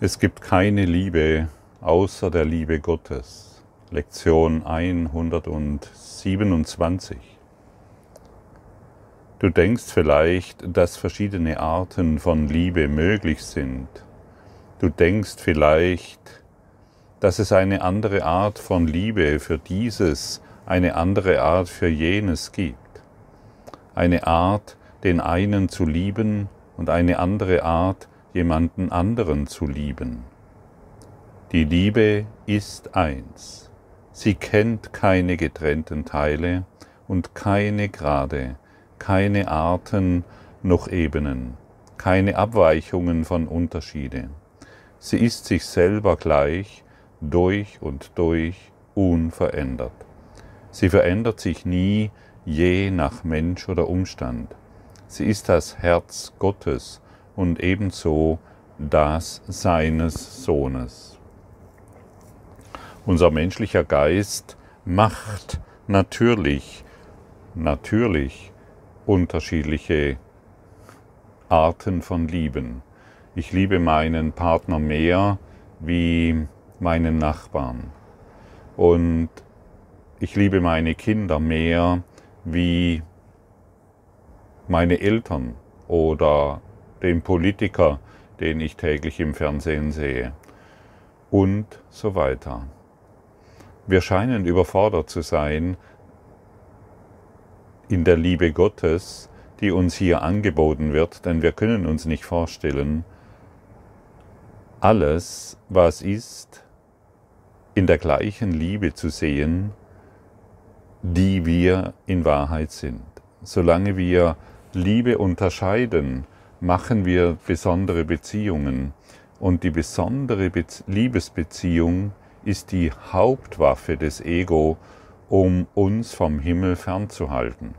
Es gibt keine Liebe außer der Liebe Gottes. Lektion 127. Du denkst vielleicht, dass verschiedene Arten von Liebe möglich sind. Du denkst vielleicht, dass es eine andere Art von Liebe für dieses, eine andere Art für jenes gibt. Eine Art, den einen zu lieben und eine andere Art, jemanden anderen zu lieben. Die Liebe ist eins. Sie kennt keine getrennten Teile und keine Grade, keine Arten noch Ebenen, keine Abweichungen von Unterschiede. Sie ist sich selber gleich, durch und durch unverändert. Sie verändert sich nie, je nach Mensch oder Umstand. Sie ist das Herz Gottes und ebenso das seines Sohnes. Unser menschlicher Geist macht natürlich, natürlich unterschiedliche Arten von Lieben. Ich liebe meinen Partner mehr wie meinen Nachbarn. Und ich liebe meine Kinder mehr wie meine Eltern oder dem Politiker, den ich täglich im Fernsehen sehe und so weiter. Wir scheinen überfordert zu sein in der Liebe Gottes, die uns hier angeboten wird, denn wir können uns nicht vorstellen, alles, was ist, in der gleichen Liebe zu sehen, die wir in Wahrheit sind. Solange wir Liebe unterscheiden, machen wir besondere Beziehungen. Und die besondere Be Liebesbeziehung ist die Hauptwaffe des Ego, um uns vom Himmel fernzuhalten.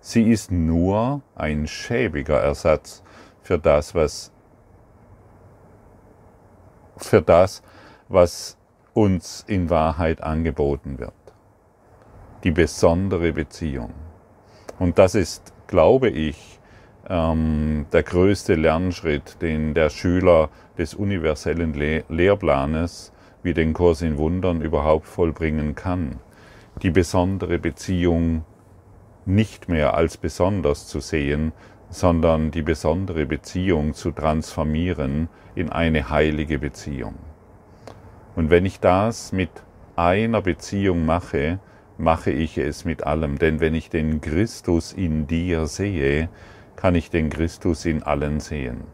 Sie ist nur ein schäbiger Ersatz für das, was für das, was uns in Wahrheit angeboten wird. Die besondere Beziehung. Und das ist, glaube ich, ähm, der größte Lernschritt, den der Schüler des universellen Le Lehrplanes wie den Kurs in Wundern überhaupt vollbringen kann. Die besondere Beziehung nicht mehr als besonders zu sehen, sondern die besondere Beziehung zu transformieren in eine heilige Beziehung. Und wenn ich das mit einer Beziehung mache, mache ich es mit allem. Denn wenn ich den Christus in dir sehe, kann ich den Christus in allen sehen.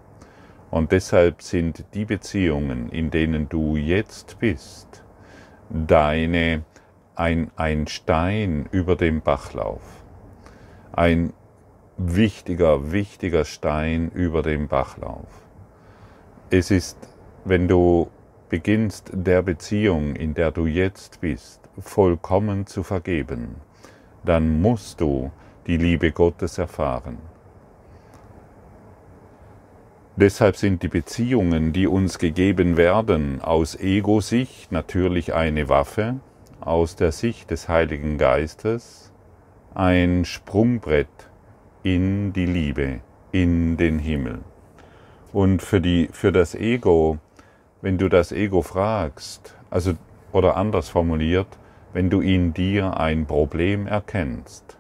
Und deshalb sind die Beziehungen, in denen du jetzt bist, deine, ein, ein Stein über dem Bachlauf. Ein wichtiger, wichtiger Stein über dem Bachlauf. Es ist, wenn du beginnst, der Beziehung, in der du jetzt bist, vollkommen zu vergeben, dann musst du die Liebe Gottes erfahren. Deshalb sind die Beziehungen, die uns gegeben werden, aus Ego-Sicht natürlich eine Waffe, aus der Sicht des Heiligen Geistes ein Sprungbrett in die Liebe, in den Himmel. Und für, die, für das Ego, wenn du das Ego fragst, also oder anders formuliert, wenn du in dir ein Problem erkennst,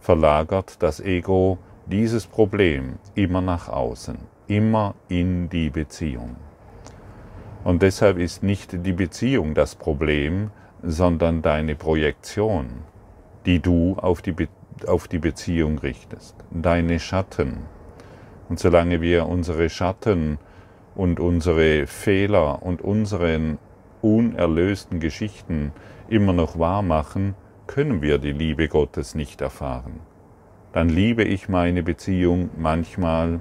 verlagert das Ego dieses Problem immer nach außen immer in die Beziehung. Und deshalb ist nicht die Beziehung das Problem, sondern deine Projektion, die du auf die, Be auf die Beziehung richtest, deine Schatten. Und solange wir unsere Schatten und unsere Fehler und unseren unerlösten Geschichten immer noch wahr machen, können wir die Liebe Gottes nicht erfahren. Dann liebe ich meine Beziehung manchmal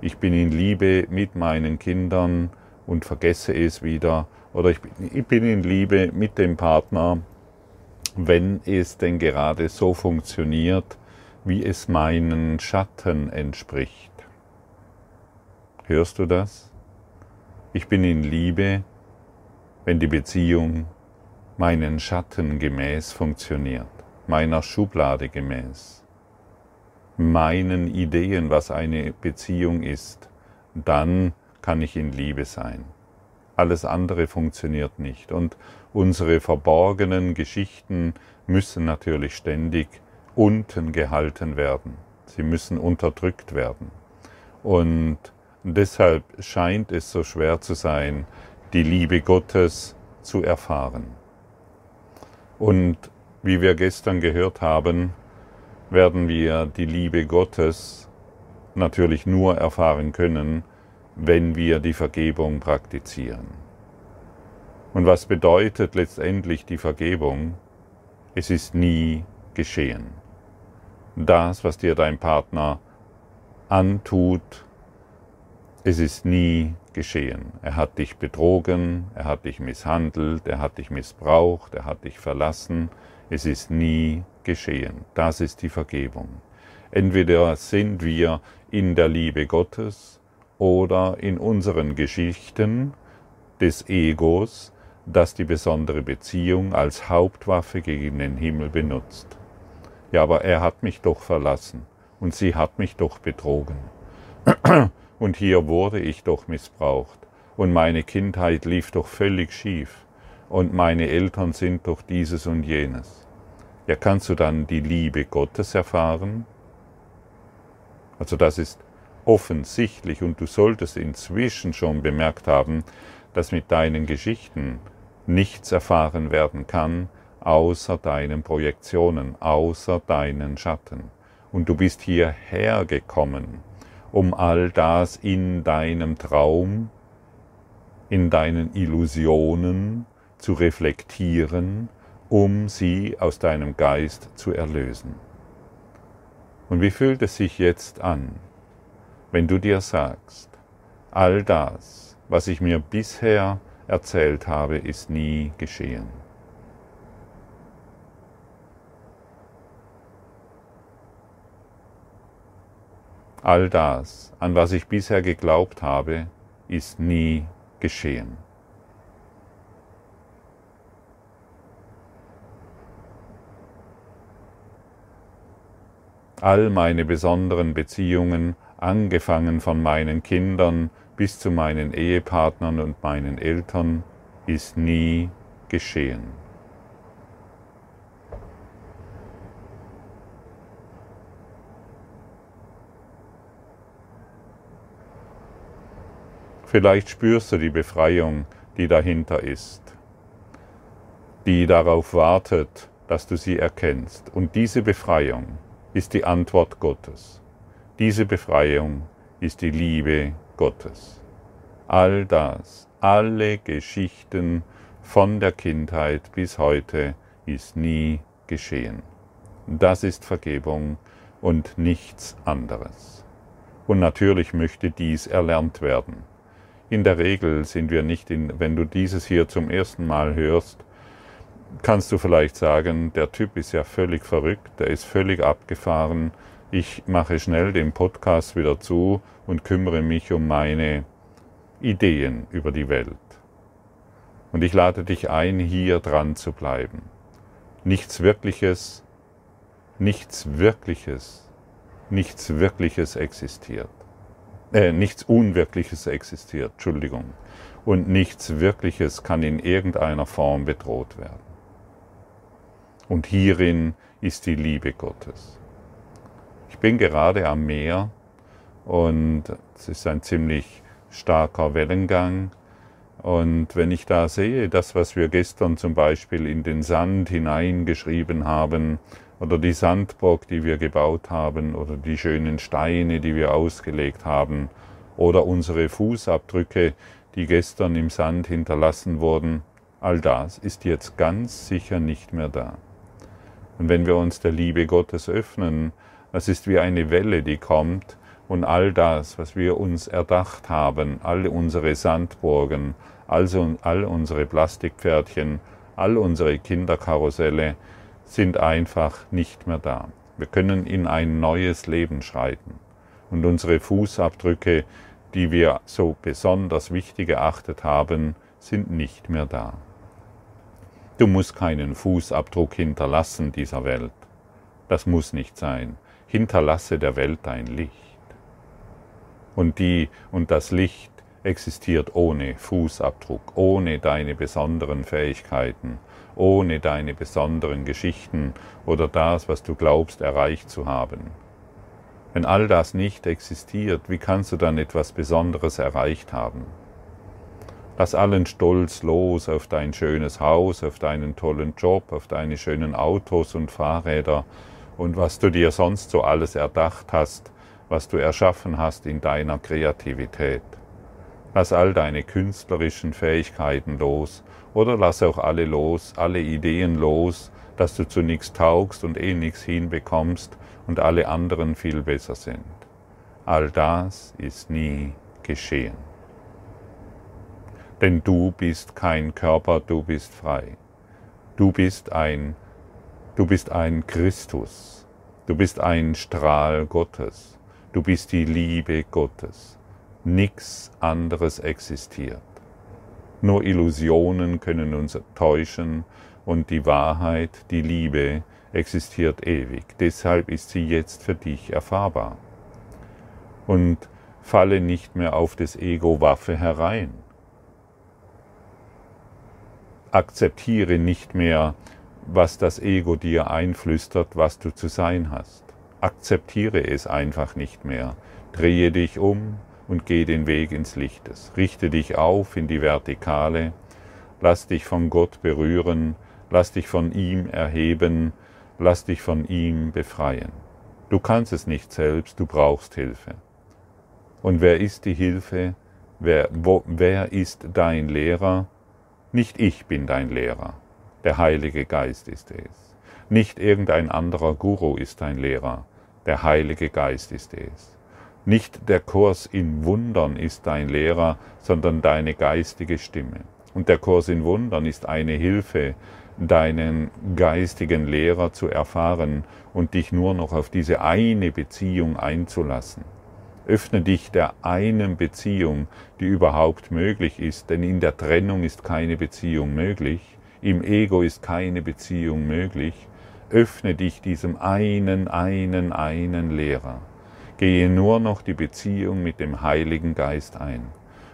ich bin in Liebe mit meinen Kindern und vergesse es wieder. Oder ich bin in Liebe mit dem Partner, wenn es denn gerade so funktioniert, wie es meinen Schatten entspricht. Hörst du das? Ich bin in Liebe, wenn die Beziehung meinen Schatten gemäß funktioniert, meiner Schublade gemäß meinen Ideen, was eine Beziehung ist, dann kann ich in Liebe sein. Alles andere funktioniert nicht. Und unsere verborgenen Geschichten müssen natürlich ständig unten gehalten werden. Sie müssen unterdrückt werden. Und deshalb scheint es so schwer zu sein, die Liebe Gottes zu erfahren. Und wie wir gestern gehört haben, werden wir die Liebe Gottes natürlich nur erfahren können, wenn wir die Vergebung praktizieren. Und was bedeutet letztendlich die Vergebung? Es ist nie geschehen. Das, was dir dein Partner antut, es ist nie geschehen. Er hat dich betrogen, er hat dich misshandelt, er hat dich missbraucht, er hat dich verlassen. Es ist nie geschehen. Das ist die Vergebung. Entweder sind wir in der Liebe Gottes oder in unseren Geschichten des Egos, das die besondere Beziehung als Hauptwaffe gegen den Himmel benutzt. Ja, aber er hat mich doch verlassen und sie hat mich doch betrogen. Und hier wurde ich doch missbraucht und meine Kindheit lief doch völlig schief und meine Eltern sind doch dieses und jenes. Ja, kannst du dann die Liebe Gottes erfahren? Also das ist offensichtlich und du solltest inzwischen schon bemerkt haben, dass mit deinen Geschichten nichts erfahren werden kann, außer deinen Projektionen, außer deinen Schatten. Und du bist hierher gekommen, um all das in deinem Traum, in deinen Illusionen zu reflektieren, um sie aus deinem Geist zu erlösen. Und wie fühlt es sich jetzt an, wenn du dir sagst, all das, was ich mir bisher erzählt habe, ist nie geschehen. All das, an was ich bisher geglaubt habe, ist nie geschehen. All meine besonderen Beziehungen, angefangen von meinen Kindern bis zu meinen Ehepartnern und meinen Eltern, ist nie geschehen. Vielleicht spürst du die Befreiung, die dahinter ist, die darauf wartet, dass du sie erkennst. Und diese Befreiung ist die Antwort Gottes. Diese Befreiung ist die Liebe Gottes. All das, alle Geschichten von der Kindheit bis heute ist nie geschehen. Das ist Vergebung und nichts anderes. Und natürlich möchte dies erlernt werden. In der Regel sind wir nicht in, wenn du dieses hier zum ersten Mal hörst, kannst du vielleicht sagen, der Typ ist ja völlig verrückt, der ist völlig abgefahren, ich mache schnell den Podcast wieder zu und kümmere mich um meine Ideen über die Welt. Und ich lade dich ein, hier dran zu bleiben. Nichts Wirkliches, nichts Wirkliches, nichts Wirkliches existiert äh, nichts Unwirkliches existiert, Entschuldigung. Und nichts Wirkliches kann in irgendeiner Form bedroht werden. Und hierin ist die Liebe Gottes. Ich bin gerade am Meer und es ist ein ziemlich starker Wellengang. Und wenn ich da sehe, das, was wir gestern zum Beispiel in den Sand hineingeschrieben haben, oder die Sandburg, die wir gebaut haben, oder die schönen Steine, die wir ausgelegt haben, oder unsere Fußabdrücke, die gestern im Sand hinterlassen wurden, all das ist jetzt ganz sicher nicht mehr da. Und wenn wir uns der Liebe Gottes öffnen, das ist wie eine Welle, die kommt und all das, was wir uns erdacht haben, alle unsere Sandburgen, also all unsere Plastikpferdchen, all unsere Kinderkarusselle, sind einfach nicht mehr da. Wir können in ein neues Leben schreiten. Und unsere Fußabdrücke, die wir so besonders wichtig erachtet haben, sind nicht mehr da. Du musst keinen Fußabdruck hinterlassen dieser Welt. Das muss nicht sein. Hinterlasse der Welt dein Licht. Und die und das Licht existiert ohne Fußabdruck, ohne deine besonderen Fähigkeiten, ohne deine besonderen Geschichten oder das, was du glaubst erreicht zu haben. Wenn all das nicht existiert, wie kannst du dann etwas Besonderes erreicht haben? Lass allen Stolz los auf dein schönes Haus, auf deinen tollen Job, auf deine schönen Autos und Fahrräder und was du dir sonst so alles erdacht hast, was du erschaffen hast in deiner Kreativität. Lass all deine künstlerischen Fähigkeiten los oder lass auch alle los, alle Ideen los, dass du zu nichts taugst und eh nichts hinbekommst und alle anderen viel besser sind. All das ist nie geschehen. Denn du bist kein Körper, du bist frei. Du bist ein, du bist ein Christus. Du bist ein Strahl Gottes. Du bist die Liebe Gottes. Nichts anderes existiert. Nur Illusionen können uns täuschen und die Wahrheit, die Liebe, existiert ewig. Deshalb ist sie jetzt für dich erfahrbar. Und falle nicht mehr auf des Ego Waffe herein akzeptiere nicht mehr, was das Ego dir einflüstert, was du zu sein hast. Akzeptiere es einfach nicht mehr. Drehe dich um und geh den Weg ins Lichtes. Richte dich auf in die Vertikale. Lass dich von Gott berühren. Lass dich von ihm erheben. Lass dich von ihm befreien. Du kannst es nicht selbst, du brauchst Hilfe. Und wer ist die Hilfe? Wer, wo, wer ist dein Lehrer? Nicht ich bin dein Lehrer, der Heilige Geist ist es. Nicht irgendein anderer Guru ist dein Lehrer, der Heilige Geist ist es. Nicht der Kurs in Wundern ist dein Lehrer, sondern deine geistige Stimme. Und der Kurs in Wundern ist eine Hilfe, deinen geistigen Lehrer zu erfahren und dich nur noch auf diese eine Beziehung einzulassen. Öffne dich der einen Beziehung, die überhaupt möglich ist, denn in der Trennung ist keine Beziehung möglich, im Ego ist keine Beziehung möglich. Öffne dich diesem einen, einen, einen Lehrer. Gehe nur noch die Beziehung mit dem Heiligen Geist ein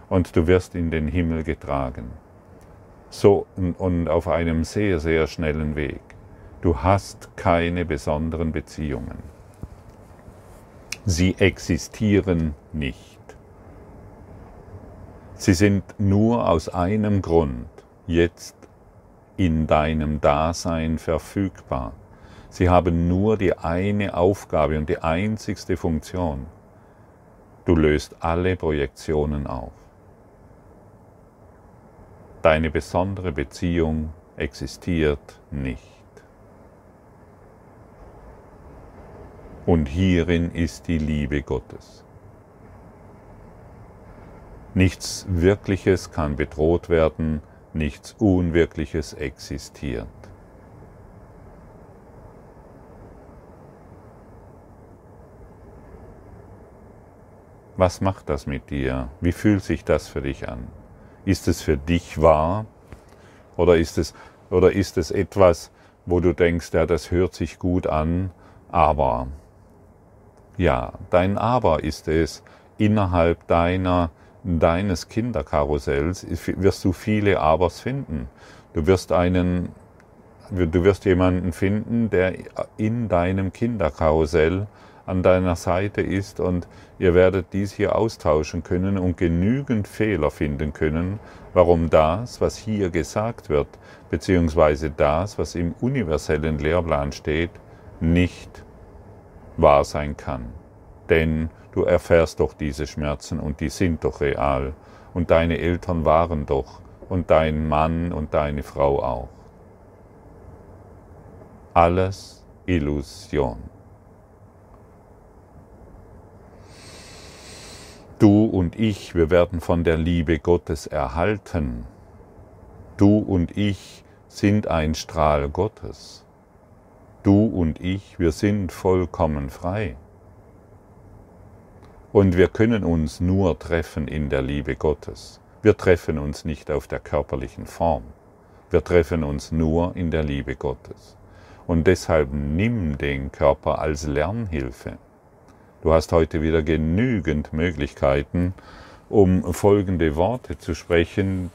und du wirst in den Himmel getragen. So und auf einem sehr, sehr schnellen Weg. Du hast keine besonderen Beziehungen. Sie existieren nicht. Sie sind nur aus einem Grund jetzt in deinem Dasein verfügbar. Sie haben nur die eine Aufgabe und die einzigste Funktion. Du löst alle Projektionen auf. Deine besondere Beziehung existiert nicht. Und hierin ist die Liebe Gottes. Nichts Wirkliches kann bedroht werden, nichts Unwirkliches existiert. Was macht das mit dir? Wie fühlt sich das für dich an? Ist es für dich wahr? Oder ist es, oder ist es etwas, wo du denkst, ja, das hört sich gut an, aber ja, dein Aber ist es, innerhalb deiner, deines Kinderkarussells wirst du viele Abers finden. Du wirst einen, du wirst jemanden finden, der in deinem Kinderkarussell an deiner Seite ist und ihr werdet dies hier austauschen können und genügend Fehler finden können, warum das, was hier gesagt wird, beziehungsweise das, was im universellen Lehrplan steht, nicht wahr sein kann. Denn du erfährst doch diese Schmerzen und die sind doch real. Und deine Eltern waren doch und dein Mann und deine Frau auch. Alles Illusion. Du und ich, wir werden von der Liebe Gottes erhalten. Du und ich sind ein Strahl Gottes. Du und ich, wir sind vollkommen frei. Und wir können uns nur treffen in der Liebe Gottes. Wir treffen uns nicht auf der körperlichen Form. Wir treffen uns nur in der Liebe Gottes. Und deshalb nimm den Körper als Lernhilfe. Du hast heute wieder genügend Möglichkeiten, um folgende Worte zu sprechen,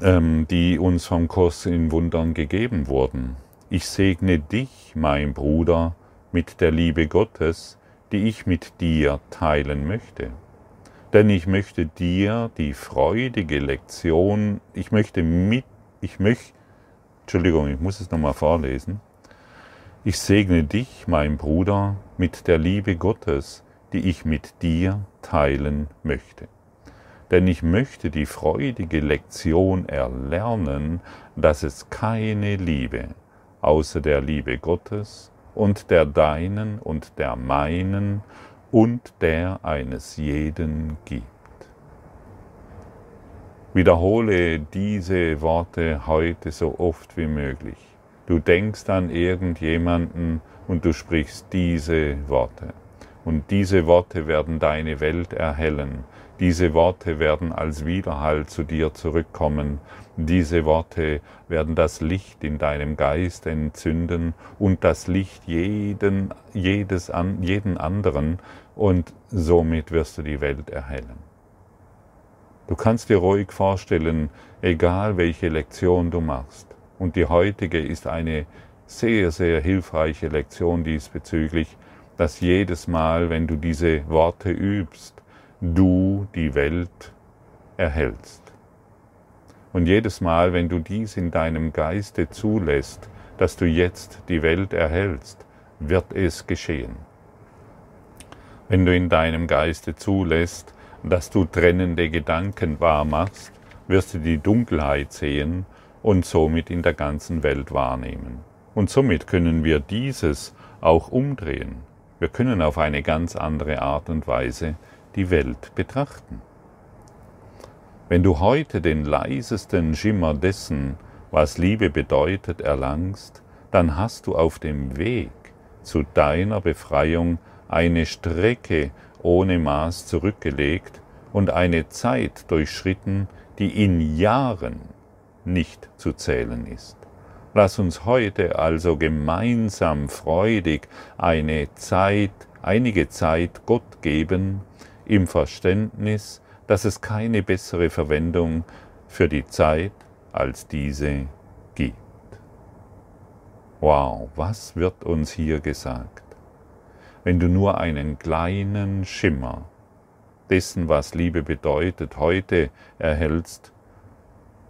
ähm, die uns vom Kurs in Wundern gegeben wurden. Ich segne dich, mein Bruder, mit der Liebe Gottes, die ich mit dir teilen möchte. Denn ich möchte dir die freudige Lektion, ich möchte mit, ich möchte, Entschuldigung, ich muss es nochmal vorlesen. Ich segne dich, mein Bruder, mit der Liebe Gottes, die ich mit dir teilen möchte. Denn ich möchte die freudige Lektion erlernen, dass es keine Liebe außer der Liebe Gottes und der deinen und der meinen und der eines jeden gibt. Wiederhole diese Worte heute so oft wie möglich. Du denkst an irgendjemanden und du sprichst diese Worte. Und diese Worte werden deine Welt erhellen. Diese Worte werden als Widerhall zu dir zurückkommen. Diese Worte werden das Licht in deinem Geist entzünden und das Licht jeden, jedes, jeden anderen und somit wirst du die Welt erhellen. Du kannst dir ruhig vorstellen, egal welche Lektion du machst. Und die heutige ist eine sehr, sehr hilfreiche Lektion diesbezüglich, dass jedes Mal, wenn du diese Worte übst, du die Welt erhältst. Und jedes Mal, wenn du dies in deinem Geiste zulässt, dass du jetzt die Welt erhältst, wird es geschehen. Wenn du in deinem Geiste zulässt, dass du trennende Gedanken wahrmachst, wirst du die Dunkelheit sehen und somit in der ganzen Welt wahrnehmen. Und somit können wir dieses auch umdrehen. Wir können auf eine ganz andere Art und Weise die Welt betrachten. Wenn du heute den leisesten Schimmer dessen, was Liebe bedeutet, erlangst, dann hast du auf dem Weg zu deiner Befreiung eine Strecke ohne Maß zurückgelegt und eine Zeit durchschritten, die in Jahren nicht zu zählen ist. Lass uns heute also gemeinsam freudig eine Zeit, einige Zeit Gott geben, im Verständnis, dass es keine bessere Verwendung für die Zeit als diese gibt. Wow, was wird uns hier gesagt? Wenn du nur einen kleinen Schimmer dessen, was Liebe bedeutet, heute erhältst,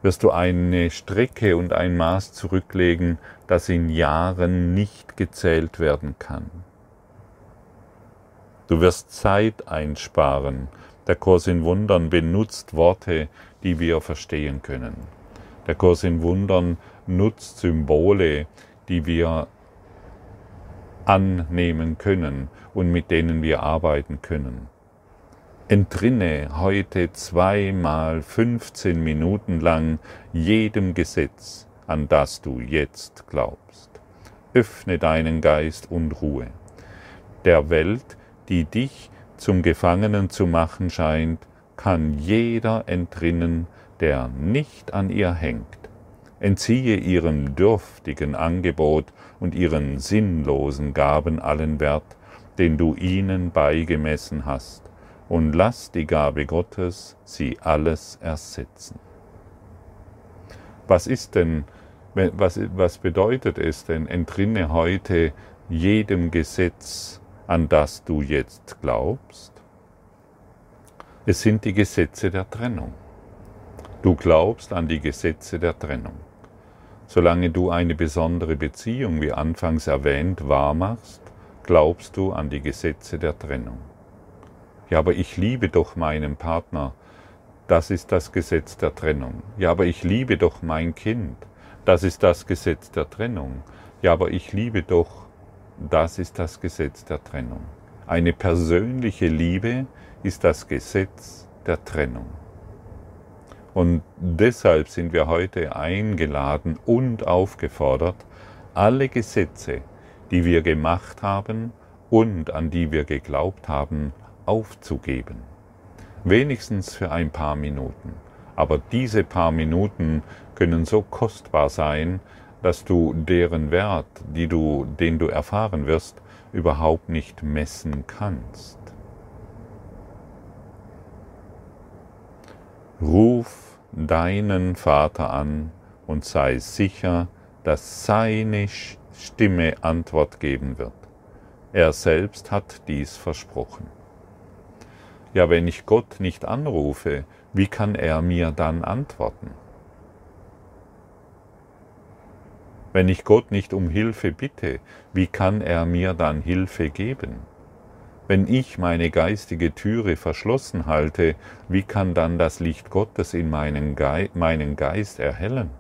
wirst du eine Strecke und ein Maß zurücklegen, das in Jahren nicht gezählt werden kann. Du wirst Zeit einsparen. Der Kurs in Wundern benutzt Worte, die wir verstehen können. Der Kurs in Wundern nutzt Symbole, die wir annehmen können und mit denen wir arbeiten können. Entrinne heute zweimal 15 Minuten lang jedem Gesetz, an das du jetzt glaubst. Öffne deinen Geist und Ruhe. Der Welt, die dich zum Gefangenen zu machen scheint, kann jeder entrinnen, der nicht an ihr hängt. Entziehe ihrem dürftigen Angebot und ihren sinnlosen Gaben allen Wert, den du ihnen beigemessen hast und lass die Gabe Gottes sie alles ersetzen. Was ist denn, was, was bedeutet es denn, entrinne heute jedem Gesetz, an das du jetzt glaubst? Es sind die Gesetze der Trennung. Du glaubst an die Gesetze der Trennung. Solange du eine besondere Beziehung, wie anfangs erwähnt, wahrmachst, glaubst du an die Gesetze der Trennung. Ja, aber ich liebe doch meinen Partner. Das ist das Gesetz der Trennung. Ja, aber ich liebe doch mein Kind. Das ist das Gesetz der Trennung. Ja, aber ich liebe doch. Das ist das Gesetz der Trennung. Eine persönliche Liebe ist das Gesetz der Trennung. Und deshalb sind wir heute eingeladen und aufgefordert, alle Gesetze, die wir gemacht haben und an die wir geglaubt haben, aufzugeben. Wenigstens für ein paar Minuten. Aber diese paar Minuten können so kostbar sein, dass du deren Wert, die du, den du erfahren wirst, überhaupt nicht messen kannst. Ruf deinen Vater an und sei sicher, dass seine Stimme Antwort geben wird. Er selbst hat dies versprochen. Ja, wenn ich Gott nicht anrufe, wie kann er mir dann antworten? Wenn ich Gott nicht um Hilfe bitte, wie kann er mir dann Hilfe geben? Wenn ich meine geistige Türe verschlossen halte, wie kann dann das Licht Gottes in meinen, Ge meinen Geist erhellen?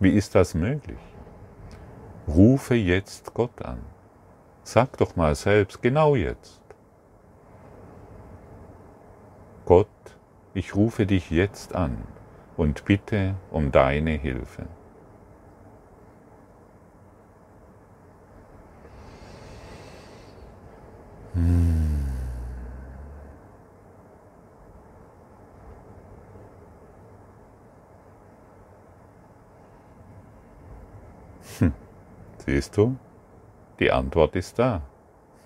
Wie ist das möglich? Rufe jetzt Gott an. Sag doch mal selbst, genau jetzt. Gott, ich rufe dich jetzt an und bitte um deine Hilfe. Hm. Hm. Siehst du, die Antwort ist da.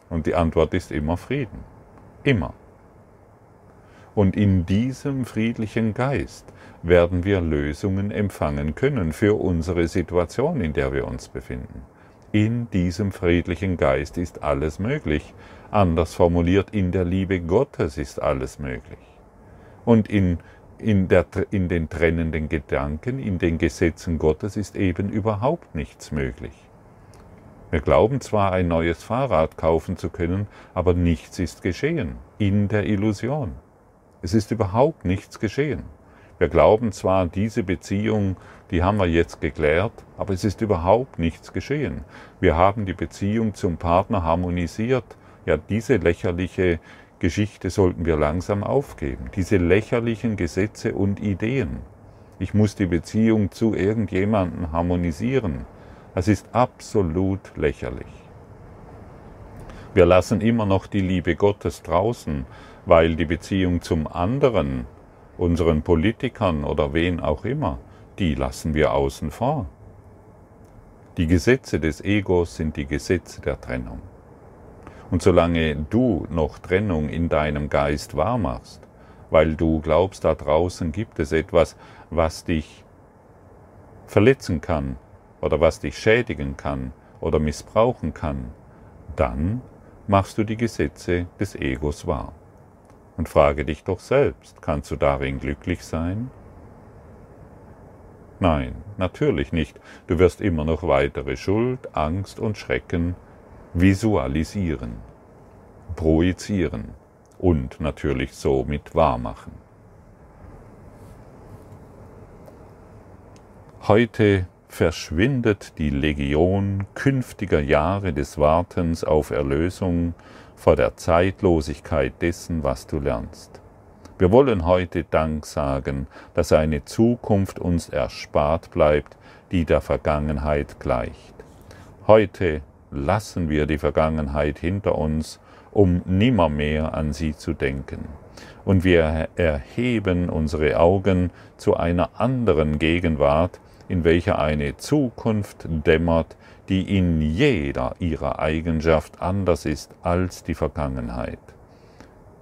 Und die Antwort ist immer Frieden. Immer. Und in diesem friedlichen Geist werden wir Lösungen empfangen können für unsere Situation, in der wir uns befinden. In diesem friedlichen Geist ist alles möglich. Anders formuliert, in der Liebe Gottes ist alles möglich. Und in, in, der, in den trennenden Gedanken, in den Gesetzen Gottes ist eben überhaupt nichts möglich. Wir glauben zwar, ein neues Fahrrad kaufen zu können, aber nichts ist geschehen in der Illusion. Es ist überhaupt nichts geschehen. Wir glauben zwar, diese Beziehung, die haben wir jetzt geklärt, aber es ist überhaupt nichts geschehen. Wir haben die Beziehung zum Partner harmonisiert. Ja, diese lächerliche Geschichte sollten wir langsam aufgeben. Diese lächerlichen Gesetze und Ideen. Ich muss die Beziehung zu irgendjemandem harmonisieren. Das ist absolut lächerlich. Wir lassen immer noch die Liebe Gottes draußen, weil die Beziehung zum anderen, unseren Politikern oder wen auch immer, die lassen wir außen vor. Die Gesetze des Egos sind die Gesetze der Trennung. Und solange du noch Trennung in deinem Geist wahrmachst, weil du glaubst, da draußen gibt es etwas, was dich verletzen kann oder was dich schädigen kann oder missbrauchen kann, dann machst du die Gesetze des Egos wahr. Und frage dich doch selbst, kannst du darin glücklich sein? Nein, natürlich nicht. Du wirst immer noch weitere Schuld, Angst und Schrecken visualisieren, projizieren und natürlich somit wahrmachen. Heute verschwindet die Legion künftiger Jahre des Wartens auf Erlösung vor der Zeitlosigkeit dessen, was du lernst. Wir wollen heute Dank sagen, dass eine Zukunft uns erspart bleibt, die der Vergangenheit gleicht. Heute lassen wir die Vergangenheit hinter uns, um nimmermehr an sie zu denken. Und wir erheben unsere Augen zu einer anderen Gegenwart, in welcher eine Zukunft dämmert, die in jeder ihrer Eigenschaft anders ist als die Vergangenheit.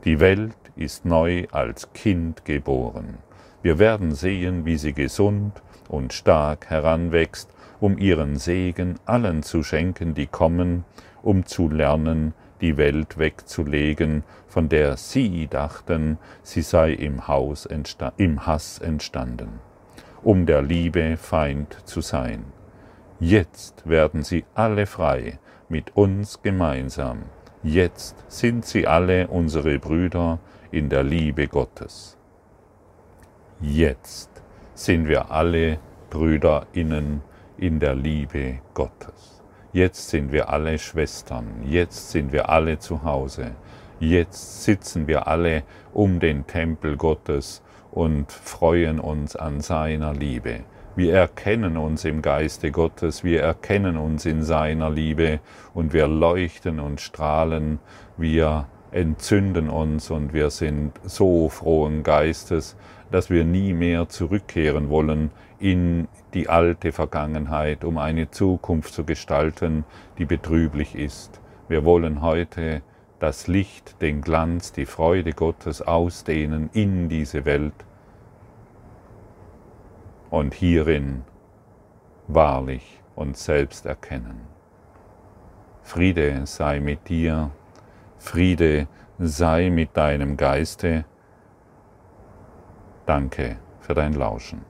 Die Welt ist neu als Kind geboren. Wir werden sehen, wie sie gesund und stark heranwächst, um ihren Segen allen zu schenken, die kommen, um zu lernen, die Welt wegzulegen, von der sie dachten, sie sei im, Haus im Hass entstanden, um der Liebe Feind zu sein. Jetzt werden sie alle frei, mit uns gemeinsam. Jetzt sind sie alle unsere Brüder in der Liebe Gottes. Jetzt sind wir alle Brüderinnen in der Liebe Gottes. Jetzt sind wir alle Schwestern. Jetzt sind wir alle zu Hause. Jetzt sitzen wir alle um den Tempel Gottes und freuen uns an seiner Liebe. Wir erkennen uns im Geiste Gottes, wir erkennen uns in seiner Liebe und wir leuchten und strahlen, wir entzünden uns und wir sind so frohen Geistes, dass wir nie mehr zurückkehren wollen in die alte Vergangenheit, um eine Zukunft zu gestalten, die betrüblich ist. Wir wollen heute das Licht, den Glanz, die Freude Gottes ausdehnen in diese Welt und hierin wahrlich uns selbst erkennen. Friede sei mit dir, Friede sei mit deinem Geiste. Danke für dein Lauschen.